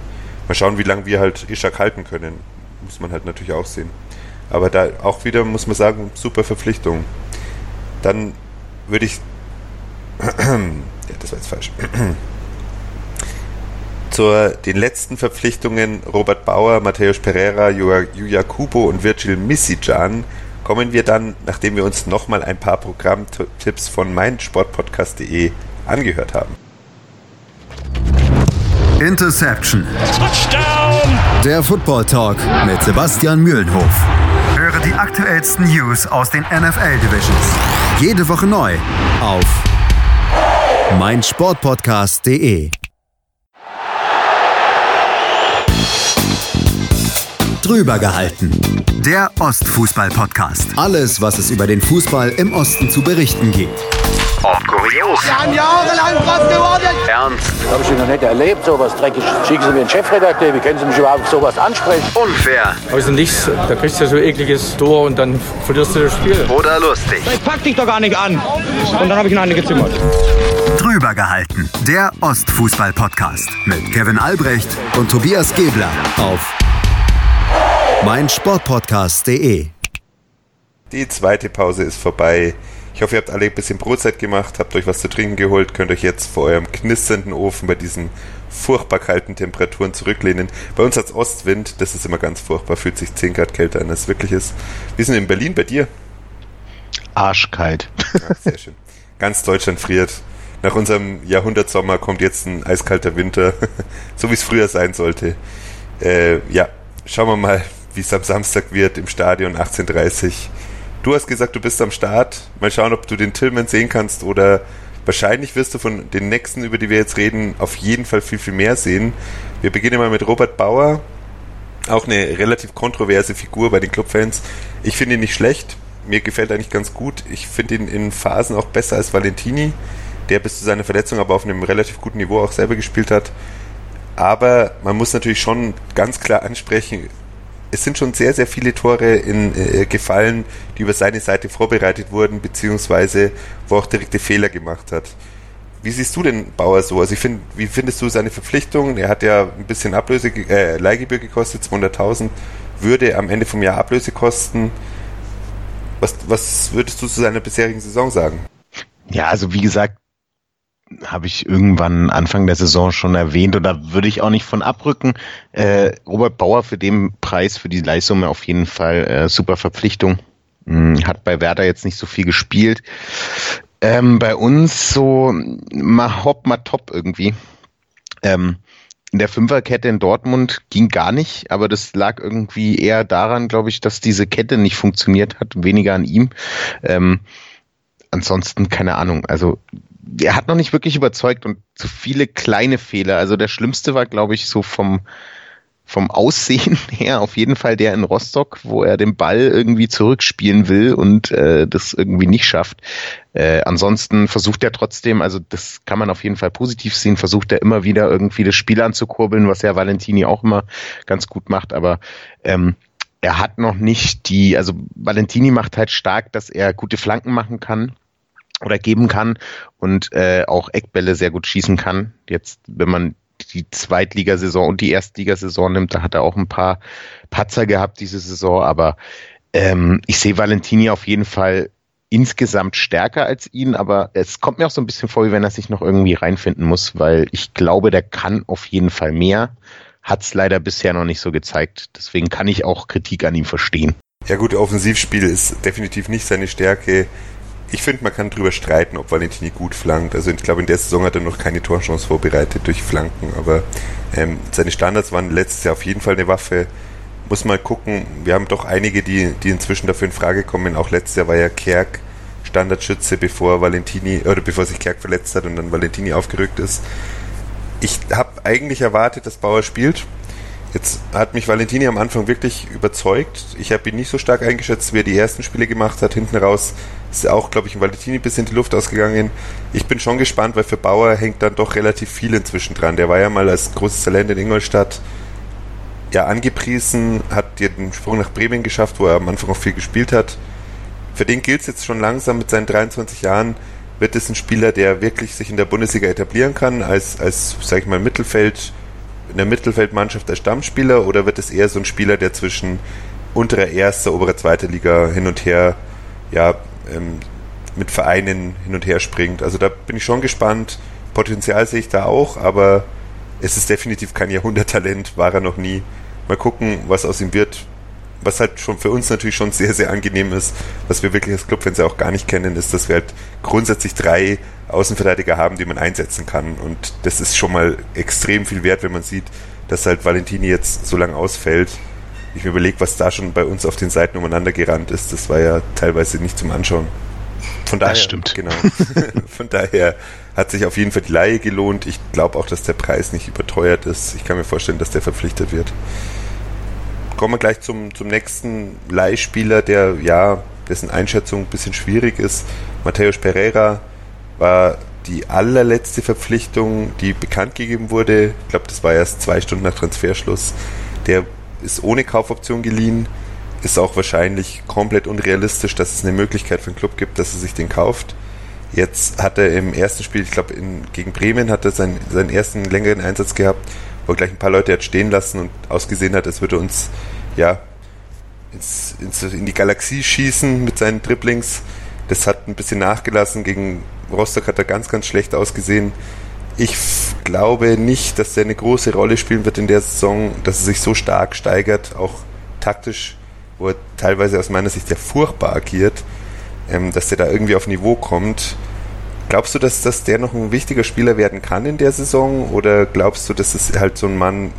Mal schauen, wie lange wir halt Ishak halten können. Muss man halt natürlich auch sehen. Aber da auch wieder, muss man sagen, super Verpflichtung. Dann würde ich ja, das war jetzt falsch. Zu den letzten Verpflichtungen Robert Bauer, Matthäus Pereira, Julia Kubo und Virgil Misijan kommen wir dann, nachdem wir uns nochmal ein paar Programmtipps von meinsportpodcast.de angehört haben. Interception. Touchdown. Der Football Talk mit Sebastian Mühlenhof. Höre die aktuellsten News aus den NFL Divisions. Jede Woche neu auf meinsportpodcast.de. Drüber gehalten. Der Ostfußball-Podcast. Alles, was es über den Fußball im Osten zu berichten gibt. Ob kurios. Wir haben jahrelang drauf gewartet. Ernst. Habe ich noch nicht erlebt, sowas dreckig. Schicken Sie mir einen Chefredakteur, wie können Sie mich überhaupt auf sowas ansprechen? Unfair. Also nichts, da kriegst du so ekliges Tor und dann verlierst du das Spiel. Oder lustig. Ich pack dich doch gar nicht an. Und dann habe ich ihn eine gezimmert. Drüber gehalten. Der Ostfußball-Podcast mit Kevin Albrecht und Tobias Gebler auf meinsportpodcast.de. Die zweite Pause ist vorbei. Ich hoffe, ihr habt alle ein bisschen Brotzeit gemacht, habt euch was zu trinken geholt, könnt euch jetzt vor eurem knisternden Ofen bei diesen furchtbar kalten Temperaturen zurücklehnen. Bei uns hat's Ostwind, das ist immer ganz furchtbar, fühlt sich 10 Grad kälter an, als es wirklich ist. Ist denn in Berlin bei dir? Arschkalt. Ach, sehr schön. Ganz Deutschland friert. Nach unserem Jahrhundertsommer kommt jetzt ein eiskalter Winter, so wie es früher sein sollte. Äh, ja, schauen wir mal, wie es am Samstag wird im Stadion 18.30 Du hast gesagt, du bist am Start. Mal schauen, ob du den Tillman sehen kannst oder wahrscheinlich wirst du von den nächsten, über die wir jetzt reden, auf jeden Fall viel, viel mehr sehen. Wir beginnen mal mit Robert Bauer. Auch eine relativ kontroverse Figur bei den Clubfans. Ich finde ihn nicht schlecht. Mir gefällt er eigentlich ganz gut. Ich finde ihn in Phasen auch besser als Valentini. Der bis zu seiner Verletzung aber auf einem relativ guten Niveau auch selber gespielt hat. Aber man muss natürlich schon ganz klar ansprechen, es sind schon sehr, sehr viele Tore in, äh, gefallen, die über seine Seite vorbereitet wurden, beziehungsweise wo auch direkte Fehler gemacht hat. Wie siehst du den Bauer so? Also ich finde, wie findest du seine Verpflichtung? Er hat ja ein bisschen Ablöse, äh, Leihgebühr gekostet, 200.000, würde am Ende vom Jahr Ablöse kosten. Was, was würdest du zu seiner bisherigen Saison sagen? Ja, also wie gesagt, habe ich irgendwann Anfang der Saison schon erwähnt da würde ich auch nicht von abrücken. Äh, Robert Bauer für den Preis, für die Leistung auf jeden Fall äh, super Verpflichtung. Hm, hat bei Werder jetzt nicht so viel gespielt. Ähm, bei uns so mal hopp, mal top irgendwie. Ähm, in der Fünferkette in Dortmund ging gar nicht, aber das lag irgendwie eher daran, glaube ich, dass diese Kette nicht funktioniert hat, weniger an ihm. Ähm, ansonsten keine Ahnung. Also er hat noch nicht wirklich überzeugt und zu viele kleine Fehler. Also der schlimmste war, glaube ich, so vom vom Aussehen her auf jeden Fall der in Rostock, wo er den Ball irgendwie zurückspielen will und äh, das irgendwie nicht schafft. Äh, ansonsten versucht er trotzdem, also das kann man auf jeden Fall positiv sehen, versucht er immer wieder irgendwie das Spiel anzukurbeln, was ja Valentini auch immer ganz gut macht, aber ähm, er hat noch nicht die, also Valentini macht halt stark, dass er gute Flanken machen kann oder geben kann und äh, auch Eckbälle sehr gut schießen kann. Jetzt, wenn man die Zweitligasaison und die Erstligasaison nimmt, da hat er auch ein paar Patzer gehabt diese Saison, aber ähm, ich sehe Valentini auf jeden Fall insgesamt stärker als ihn, aber es kommt mir auch so ein bisschen vor, wie wenn er sich noch irgendwie reinfinden muss, weil ich glaube, der kann auf jeden Fall mehr, hat es leider bisher noch nicht so gezeigt. Deswegen kann ich auch Kritik an ihm verstehen. Ja gut, Offensivspiel ist definitiv nicht seine Stärke ich finde, man kann drüber streiten, ob Valentini gut flankt. Also ich glaube, in der Saison hat er noch keine Torchance vorbereitet durch Flanken, aber ähm, seine Standards waren letztes Jahr auf jeden Fall eine Waffe. Muss mal gucken, wir haben doch einige, die, die inzwischen dafür in Frage kommen. Auch letztes Jahr war ja Kerk Standardschütze, bevor Valentini, oder bevor sich Kerk verletzt hat und dann Valentini aufgerückt ist. Ich habe eigentlich erwartet, dass Bauer spielt. Jetzt hat mich Valentini am Anfang wirklich überzeugt. Ich habe ihn nicht so stark eingeschätzt, wie er die ersten Spiele gemacht hat. Hinten raus ist auch, glaube ich, ein Valentini bis in die Luft ausgegangen. Ich bin schon gespannt, weil für Bauer hängt dann doch relativ viel inzwischen dran. Der war ja mal als großes Talent in Ingolstadt ja angepriesen, hat den Sprung nach Bremen geschafft, wo er am Anfang auch viel gespielt hat. Für den gilt es jetzt schon langsam mit seinen 23 Jahren, wird es ein Spieler, der wirklich sich in der Bundesliga etablieren kann, als, als sag ich mal, Mittelfeld, in der Mittelfeldmannschaft als Stammspieler oder wird es eher so ein Spieler, der zwischen unterer erster, oberer zweiter Liga hin und her ja, ähm, mit Vereinen hin und her springt. Also da bin ich schon gespannt. Potenzial sehe ich da auch, aber es ist definitiv kein Jahrhunderttalent, war er noch nie. Mal gucken, was aus ihm wird. Was halt schon für uns natürlich schon sehr, sehr angenehm ist, was wir wirklich als Clubfans ja auch gar nicht kennen, ist, dass wir halt grundsätzlich drei Außenverteidiger haben, die man einsetzen kann. Und das ist schon mal extrem viel wert, wenn man sieht, dass halt Valentini jetzt so lange ausfällt. Ich mir überlege, was da schon bei uns auf den Seiten umeinander gerannt ist. Das war ja teilweise nicht zum Anschauen. Von daher, das stimmt. Genau. Von daher hat sich auf jeden Fall die Laie gelohnt. Ich glaube auch, dass der Preis nicht überteuert ist. Ich kann mir vorstellen, dass der verpflichtet wird. Kommen wir gleich zum, zum nächsten Leihspieler, der ja, dessen Einschätzung ein bisschen schwierig ist. Matthäus Pereira war die allerletzte Verpflichtung, die bekannt gegeben wurde. Ich glaube, das war erst zwei Stunden nach Transferschluss. Der ist ohne Kaufoption geliehen. Ist auch wahrscheinlich komplett unrealistisch, dass es eine Möglichkeit für einen Club gibt, dass er sich den kauft. Jetzt hat er im ersten Spiel, ich glaube gegen Bremen, hat er seinen, seinen ersten längeren Einsatz gehabt, wo er gleich ein paar Leute hat stehen lassen und ausgesehen hat, als würde er uns ja ins, ins, in die Galaxie schießen mit seinen Dribblings. Das hat ein bisschen nachgelassen. Gegen Rostock hat er ganz, ganz schlecht ausgesehen. Ich glaube nicht, dass er eine große Rolle spielen wird in der Saison, dass er sich so stark steigert, auch taktisch, wo er teilweise aus meiner Sicht sehr furchtbar agiert, ähm, dass er da irgendwie auf Niveau kommt. Glaubst du, dass, dass der noch ein wichtiger Spieler werden kann in der Saison? Oder glaubst du, dass es halt so ein Mann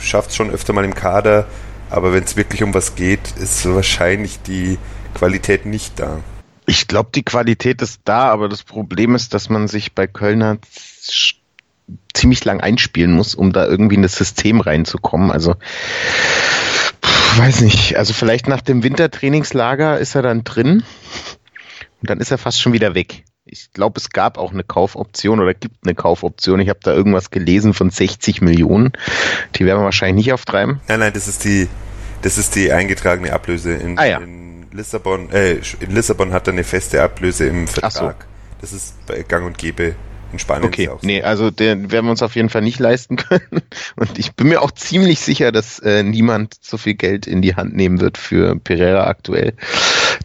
schafft schon öfter mal im Kader, aber wenn es wirklich um was geht, ist wahrscheinlich die Qualität nicht da? Ich glaube, die Qualität ist da, aber das Problem ist, dass man sich bei Kölner ziemlich lang einspielen muss, um da irgendwie in das System reinzukommen. Also weiß nicht, also vielleicht nach dem Wintertrainingslager ist er dann drin und dann ist er fast schon wieder weg. Ich glaube, es gab auch eine Kaufoption oder gibt eine Kaufoption. Ich habe da irgendwas gelesen von 60 Millionen. Die werden wir wahrscheinlich nicht auftreiben. Nein, nein, das ist die, das ist die eingetragene Ablöse in, ah, ja. in Lissabon. Äh, in Lissabon hat er eine feste Ablöse im Vertrag. So. Das ist Gang und Gäbe in Spanien. Okay, so. nee, also den werden wir uns auf jeden Fall nicht leisten können. Und ich bin mir auch ziemlich sicher, dass äh, niemand so viel Geld in die Hand nehmen wird für Pereira aktuell.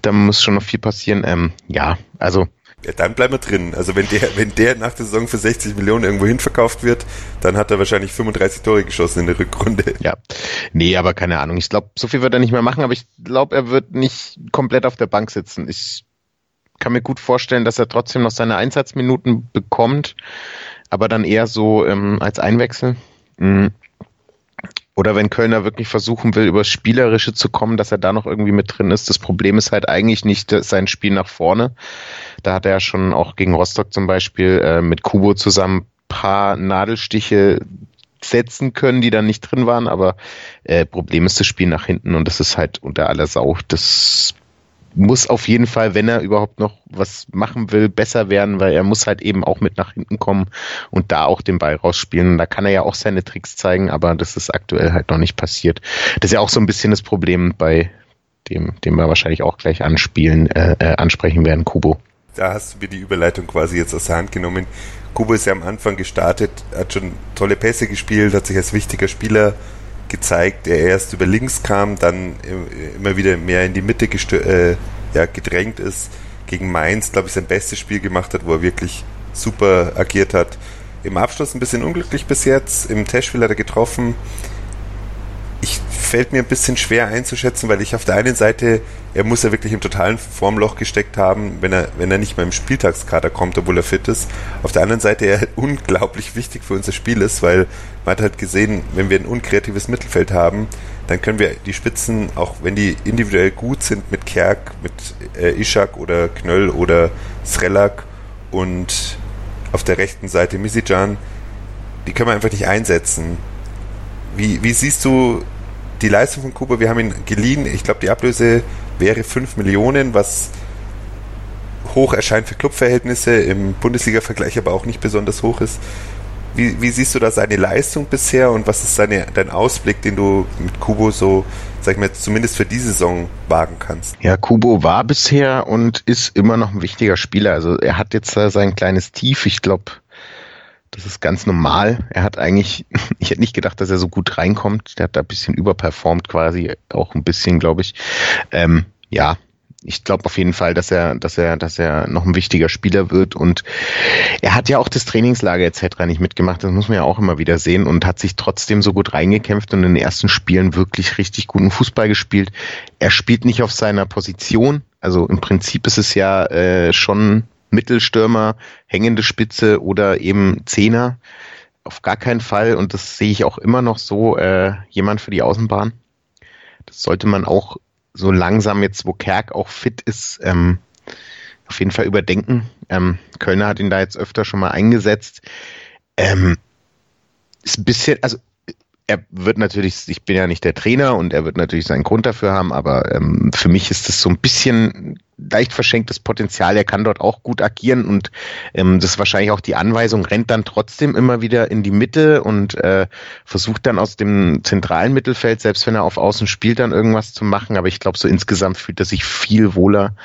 Da muss schon noch viel passieren. Ähm, ja, also ja, dann bleiben wir drin. Also wenn der, wenn der nach der Saison für 60 Millionen irgendwo hin verkauft wird, dann hat er wahrscheinlich 35 Tore geschossen in der Rückrunde. Ja. Nee, aber keine Ahnung. Ich glaube, so viel wird er nicht mehr machen, aber ich glaube, er wird nicht komplett auf der Bank sitzen. Ich kann mir gut vorstellen, dass er trotzdem noch seine Einsatzminuten bekommt, aber dann eher so ähm, als Einwechsel. Mhm. Oder wenn Kölner wirklich versuchen will, übers Spielerische zu kommen, dass er da noch irgendwie mit drin ist. Das Problem ist halt eigentlich nicht sein Spiel nach vorne. Da hat er ja schon auch gegen Rostock zum Beispiel äh, mit Kubo zusammen paar Nadelstiche setzen können, die dann nicht drin waren, aber äh, Problem ist das Spiel nach hinten und das ist halt unter aller Sau. Das muss auf jeden Fall, wenn er überhaupt noch was machen will, besser werden, weil er muss halt eben auch mit nach hinten kommen und da auch den Ball rausspielen. Da kann er ja auch seine Tricks zeigen, aber das ist aktuell halt noch nicht passiert. Das ist ja auch so ein bisschen das Problem bei dem, dem wir wahrscheinlich auch gleich anspielen, äh, äh, ansprechen werden, Kubo. Da hast du mir die Überleitung quasi jetzt aus der Hand genommen. Kubo ist ja am Anfang gestartet, hat schon tolle Pässe gespielt, hat sich als wichtiger Spieler gezeigt, der erst über links kam, dann immer wieder mehr in die Mitte äh, ja, gedrängt ist, gegen Mainz, glaube ich, sein bestes Spiel gemacht hat, wo er wirklich super agiert hat. Im Abschluss ein bisschen unglücklich bis jetzt, im Testspiel hat er getroffen, fällt mir ein bisschen schwer einzuschätzen, weil ich auf der einen Seite, er muss ja wirklich im totalen Formloch gesteckt haben, wenn er, wenn er nicht mal im Spieltagskader kommt, obwohl er fit ist. Auf der anderen Seite, er unglaublich wichtig für unser Spiel ist, weil man hat halt gesehen, wenn wir ein unkreatives Mittelfeld haben, dann können wir die Spitzen, auch wenn die individuell gut sind, mit Kerk, mit äh, Ishak oder Knöll oder Srelak und auf der rechten Seite Misijan, die können wir einfach nicht einsetzen. Wie, wie siehst du die Leistung von Kuba, wir haben ihn geliehen. Ich glaube, die Ablöse wäre 5 Millionen, was hoch erscheint für Clubverhältnisse, im Bundesliga-Vergleich aber auch nicht besonders hoch ist. Wie, wie, siehst du da seine Leistung bisher und was ist seine, dein Ausblick, den du mit Kubo so, sag ich mal, zumindest für diese Saison wagen kannst? Ja, Kubo war bisher und ist immer noch ein wichtiger Spieler. Also er hat jetzt sein kleines Tief. Ich glaube, das ist ganz normal. Er hat eigentlich, ich hätte nicht gedacht, dass er so gut reinkommt. Der hat da ein bisschen überperformt quasi, auch ein bisschen, glaube ich. Ähm, ja, ich glaube auf jeden Fall, dass er, dass er, dass er noch ein wichtiger Spieler wird und er hat ja auch das Trainingslager etc. nicht mitgemacht, das muss man ja auch immer wieder sehen und hat sich trotzdem so gut reingekämpft und in den ersten Spielen wirklich richtig guten Fußball gespielt. Er spielt nicht auf seiner Position, also im Prinzip ist es ja äh, schon Mittelstürmer, hängende Spitze oder eben Zehner. Auf gar keinen Fall, und das sehe ich auch immer noch so, äh, jemand für die Außenbahn. Das sollte man auch so langsam jetzt, wo Kerk auch fit ist, ähm, auf jeden Fall überdenken. Ähm, Kölner hat ihn da jetzt öfter schon mal eingesetzt. Ähm, ist ein bisschen, also er wird natürlich, ich bin ja nicht der Trainer und er wird natürlich seinen Grund dafür haben, aber ähm, für mich ist das so ein bisschen leicht verschenktes Potenzial. Er kann dort auch gut agieren und ähm, das ist wahrscheinlich auch die Anweisung, rennt dann trotzdem immer wieder in die Mitte und äh, versucht dann aus dem zentralen Mittelfeld, selbst wenn er auf Außen spielt, dann irgendwas zu machen. Aber ich glaube, so insgesamt fühlt er sich viel wohler,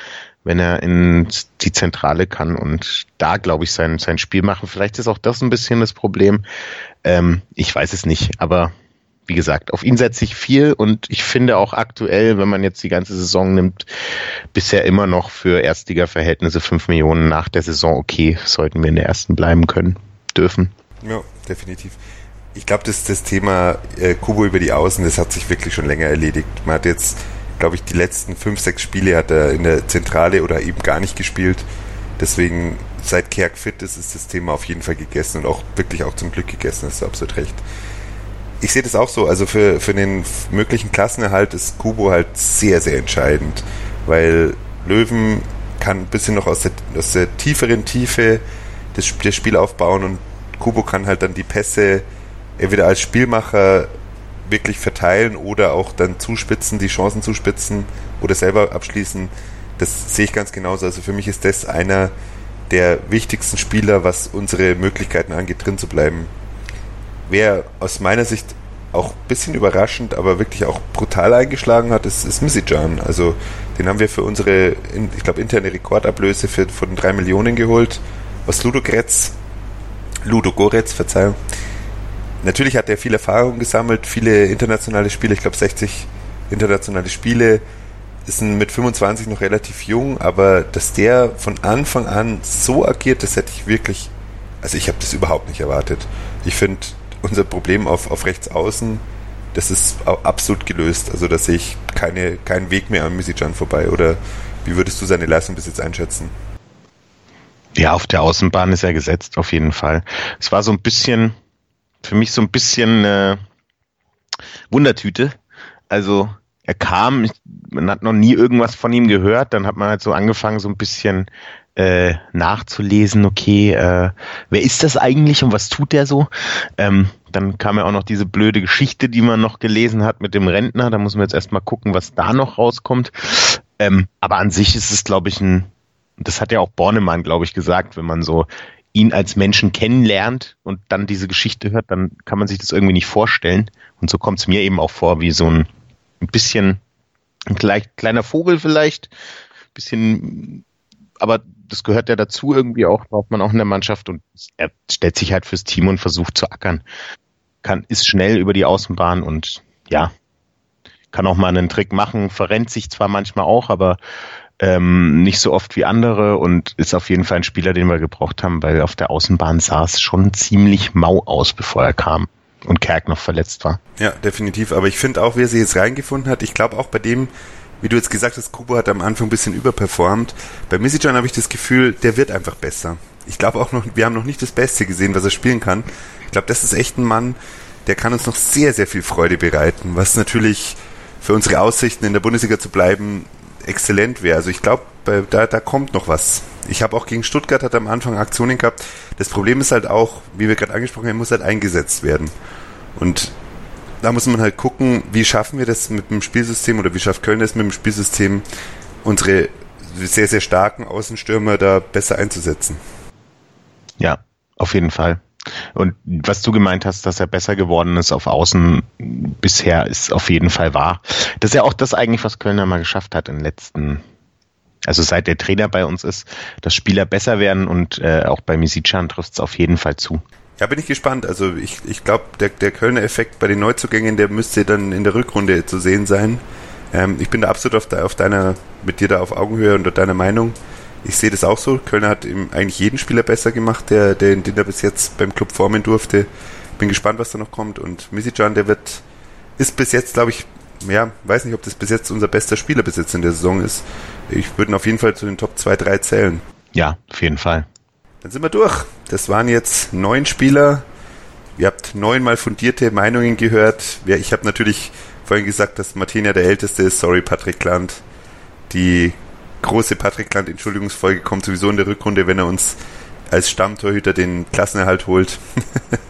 wenn er in die Zentrale kann und da, glaube ich, sein, sein Spiel machen. Vielleicht ist auch das ein bisschen das Problem. Ähm, ich weiß es nicht, aber wie gesagt, auf ihn setze ich viel und ich finde auch aktuell, wenn man jetzt die ganze Saison nimmt, bisher immer noch für Erstliga-Verhältnisse 5 Millionen nach der Saison okay, sollten wir in der ersten bleiben können, dürfen. Ja, definitiv. Ich glaube, dass das Thema äh, Kubo über die Außen, das hat sich wirklich schon länger erledigt. Man hat jetzt, glaube ich, die letzten fünf, sechs Spiele hat er in der Zentrale oder eben gar nicht gespielt. Deswegen, seit Kerk fit ist, ist das Thema auf jeden Fall gegessen und auch wirklich auch zum Glück gegessen, hast du absolut recht ich sehe das auch so. Also für, für den möglichen Klassenerhalt ist Kubo halt sehr, sehr entscheidend, weil Löwen kann ein bisschen noch aus der, aus der tieferen Tiefe das, das Spiel aufbauen und Kubo kann halt dann die Pässe entweder als Spielmacher wirklich verteilen oder auch dann zuspitzen, die Chancen zuspitzen oder selber abschließen. Das sehe ich ganz genauso. Also für mich ist das einer der wichtigsten Spieler, was unsere Möglichkeiten angeht, drin zu bleiben. Wer aus meiner Sicht auch ein bisschen überraschend, aber wirklich auch brutal eingeschlagen hat, ist, ist Misijan. Also den haben wir für unsere, ich glaube, interne Rekordablöse für, von drei Millionen geholt. Was Ludo Gretz, Ludo Goretz, Verzeihung. Natürlich hat er viel Erfahrung gesammelt, viele internationale Spiele, ich glaube 60 internationale Spiele, ist mit 25 noch relativ jung, aber dass der von Anfang an so agiert, das hätte ich wirklich, also ich habe das überhaupt nicht erwartet. Ich finde unser Problem auf, auf rechts außen, das ist absolut gelöst. Also da sehe ich keine, keinen Weg mehr an Misijan vorbei. Oder wie würdest du seine Leistung bis jetzt einschätzen? Ja, auf der Außenbahn ist er gesetzt, auf jeden Fall. Es war so ein bisschen, für mich so ein bisschen äh, Wundertüte. Also er kam, man hat noch nie irgendwas von ihm gehört, dann hat man halt so angefangen, so ein bisschen äh, nachzulesen, okay, äh, wer ist das eigentlich und was tut der so? Ähm, dann kam ja auch noch diese blöde Geschichte, die man noch gelesen hat mit dem Rentner. Da muss man jetzt erstmal gucken, was da noch rauskommt. Ähm, aber an sich ist es, glaube ich, ein, das hat ja auch Bornemann, glaube ich, gesagt, wenn man so ihn als Menschen kennenlernt und dann diese Geschichte hört, dann kann man sich das irgendwie nicht vorstellen. Und so kommt es mir eben auch vor wie so ein ein bisschen ein kleiner Vogel vielleicht, bisschen, aber das gehört ja dazu irgendwie auch, braucht man auch in der Mannschaft und er stellt sich halt fürs Team und versucht zu ackern. Kann, ist schnell über die Außenbahn und ja, kann auch mal einen Trick machen, verrennt sich zwar manchmal auch, aber ähm, nicht so oft wie andere und ist auf jeden Fall ein Spieler, den wir gebraucht haben, weil auf der Außenbahn sah es schon ziemlich mau aus, bevor er kam und Kerk noch verletzt war. Ja, definitiv. Aber ich finde auch, wie er sich jetzt reingefunden hat, ich glaube auch bei dem, wie du jetzt gesagt hast, Kubo hat am Anfang ein bisschen überperformt. Bei Misijan habe ich das Gefühl, der wird einfach besser. Ich glaube auch noch, wir haben noch nicht das Beste gesehen, was er spielen kann. Ich glaube, das ist echt ein Mann, der kann uns noch sehr, sehr viel Freude bereiten, was natürlich für unsere Aussichten in der Bundesliga zu bleiben exzellent wäre. Also ich glaube, da, da kommt noch was. Ich habe auch gegen Stuttgart hat am Anfang Aktionen gehabt. Das Problem ist halt auch, wie wir gerade angesprochen haben, muss halt eingesetzt werden. Und da muss man halt gucken, wie schaffen wir das mit dem Spielsystem oder wie schafft Köln das mit dem Spielsystem, unsere sehr, sehr starken Außenstürmer da besser einzusetzen. Ja, auf jeden Fall. Und was du gemeint hast, dass er besser geworden ist auf Außen bisher, ist auf jeden Fall wahr. Das ist ja auch das eigentlich, was Kölner mal geschafft hat in den letzten, also seit der Trainer bei uns ist, dass Spieler besser werden und äh, auch bei Misicjan trifft es auf jeden Fall zu. Ja, bin ich gespannt. Also ich, ich glaube, der, der Kölner Effekt bei den Neuzugängen, der müsste dann in der Rückrunde zu sehen sein. Ähm, ich bin da absolut auf, auf deiner, mit dir da auf Augenhöhe und deiner Meinung. Ich sehe das auch so. Kölner hat eigentlich jeden Spieler besser gemacht, der, der, den er bis jetzt beim Club formen durfte. Bin gespannt, was da noch kommt. Und Misijan, der wird, ist bis jetzt, glaube ich, ja, weiß nicht, ob das bis jetzt unser bester Spieler bis jetzt in der Saison ist. Ich würde ihn auf jeden Fall zu den Top 2, 3 zählen. Ja, auf jeden Fall. Dann sind wir durch. Das waren jetzt neun Spieler. Ihr habt neunmal fundierte Meinungen gehört. Ich habe natürlich vorhin gesagt, dass Martina der Älteste ist. Sorry, Patrick Land. Die große Patrick Land Entschuldigungsfolge kommt sowieso in der Rückrunde, wenn er uns als Stammtorhüter den Klassenerhalt holt.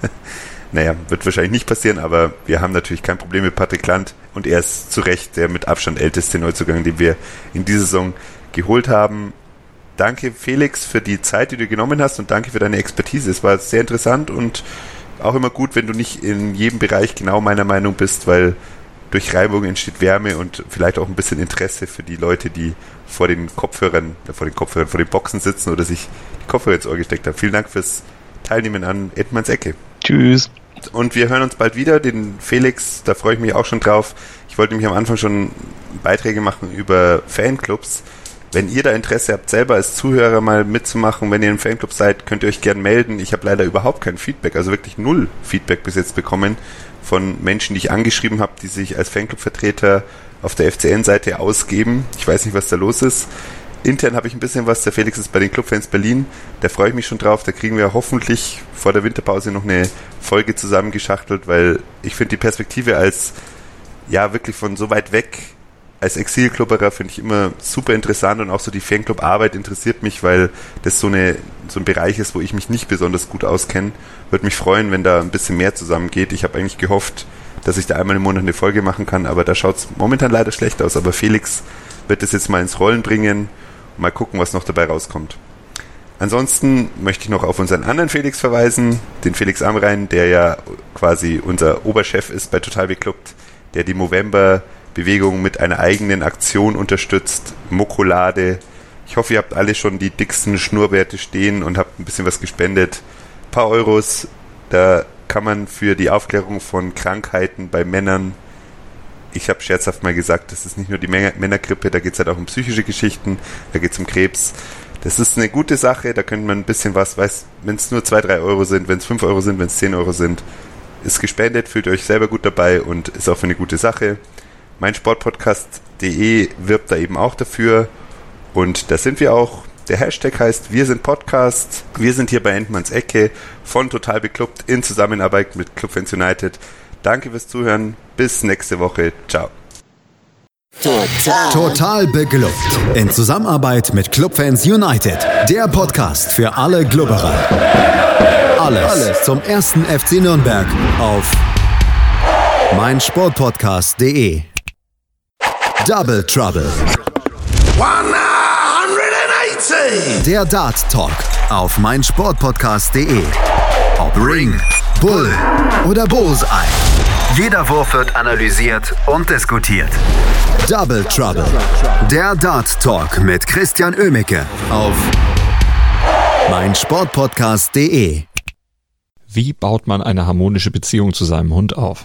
naja, wird wahrscheinlich nicht passieren, aber wir haben natürlich kein Problem mit Patrick Land und er ist zu Recht der mit Abstand älteste Neuzugang, den wir in dieser Saison geholt haben. Danke Felix für die Zeit, die du genommen hast und danke für deine Expertise. Es war sehr interessant und auch immer gut, wenn du nicht in jedem Bereich genau meiner Meinung bist, weil durch Reibung entsteht Wärme und vielleicht auch ein bisschen Interesse für die Leute, die vor den Kopfhörern, äh, vor den Kopfhörern, vor den Boxen sitzen oder sich die Kopfhörer ins Ohr gesteckt haben. Vielen Dank fürs Teilnehmen an Edmunds Ecke. Tschüss. Und wir hören uns bald wieder. Den Felix, da freue ich mich auch schon drauf. Ich wollte mich am Anfang schon Beiträge machen über Fanclubs. Wenn ihr da Interesse habt, selber als Zuhörer mal mitzumachen, wenn ihr im Fanclub seid, könnt ihr euch gern melden. Ich habe leider überhaupt kein Feedback, also wirklich null Feedback bis jetzt bekommen von Menschen, die ich angeschrieben habe, die sich als Fanclub-Vertreter auf der FCN-Seite ausgeben. Ich weiß nicht, was da los ist. Intern habe ich ein bisschen was. Der Felix ist bei den Clubfans Berlin. Da freue ich mich schon drauf. Da kriegen wir hoffentlich vor der Winterpause noch eine Folge zusammengeschachtelt, weil ich finde die Perspektive als ja wirklich von so weit weg als Exilklubberer finde ich immer super interessant und auch so die Fanclub-Arbeit interessiert mich, weil das so, eine, so ein Bereich ist, wo ich mich nicht besonders gut auskenne. Würde mich freuen, wenn da ein bisschen mehr zusammengeht. Ich habe eigentlich gehofft, dass ich da einmal im Monat eine Folge machen kann, aber da schaut es momentan leider schlecht aus. Aber Felix wird das jetzt mal ins Rollen bringen und mal gucken, was noch dabei rauskommt. Ansonsten möchte ich noch auf unseren anderen Felix verweisen, den Felix Amrein, der ja quasi unser Oberchef ist bei Total Beklubbt, der die Movember-Bewegung mit einer eigenen Aktion unterstützt, Mokolade. Ich hoffe, ihr habt alle schon die dicksten Schnurrbärte stehen und habt ein bisschen was gespendet. Ein paar Euros, da kann man für die Aufklärung von Krankheiten bei Männern ich habe scherzhaft mal gesagt, das ist nicht nur die Männergrippe, da geht es halt auch um psychische Geschichten, da geht es um Krebs. Das ist eine gute Sache, da könnte man ein bisschen was, wenn es nur 2, 3 Euro sind, wenn es 5 Euro sind, wenn es 10 Euro sind, ist gespendet, fühlt euch selber gut dabei und ist auch für eine gute Sache. Mein Sportpodcast.de wirbt da eben auch dafür und da sind wir auch. Der Hashtag heißt Wir sind Podcast. Wir sind hier bei Endmanns Ecke von Total Beklubbt in Zusammenarbeit mit Clubfans United. Danke fürs Zuhören. Bis nächste Woche. Ciao. Total. Total beglückt. In Zusammenarbeit mit Clubfans United. Der Podcast für alle Glubberer. Alles, Alles zum ersten FC Nürnberg auf meinsportpodcast.de. Double Trouble. 180. Der Dart Talk auf meinsportpodcast.de. Ob Ring, Bull oder Bullseye. Jeder Wurf wird analysiert und diskutiert. Double Trouble. Der Dart Talk mit Christian Ömicke auf meinsportpodcast.de. Wie baut man eine harmonische Beziehung zu seinem Hund auf?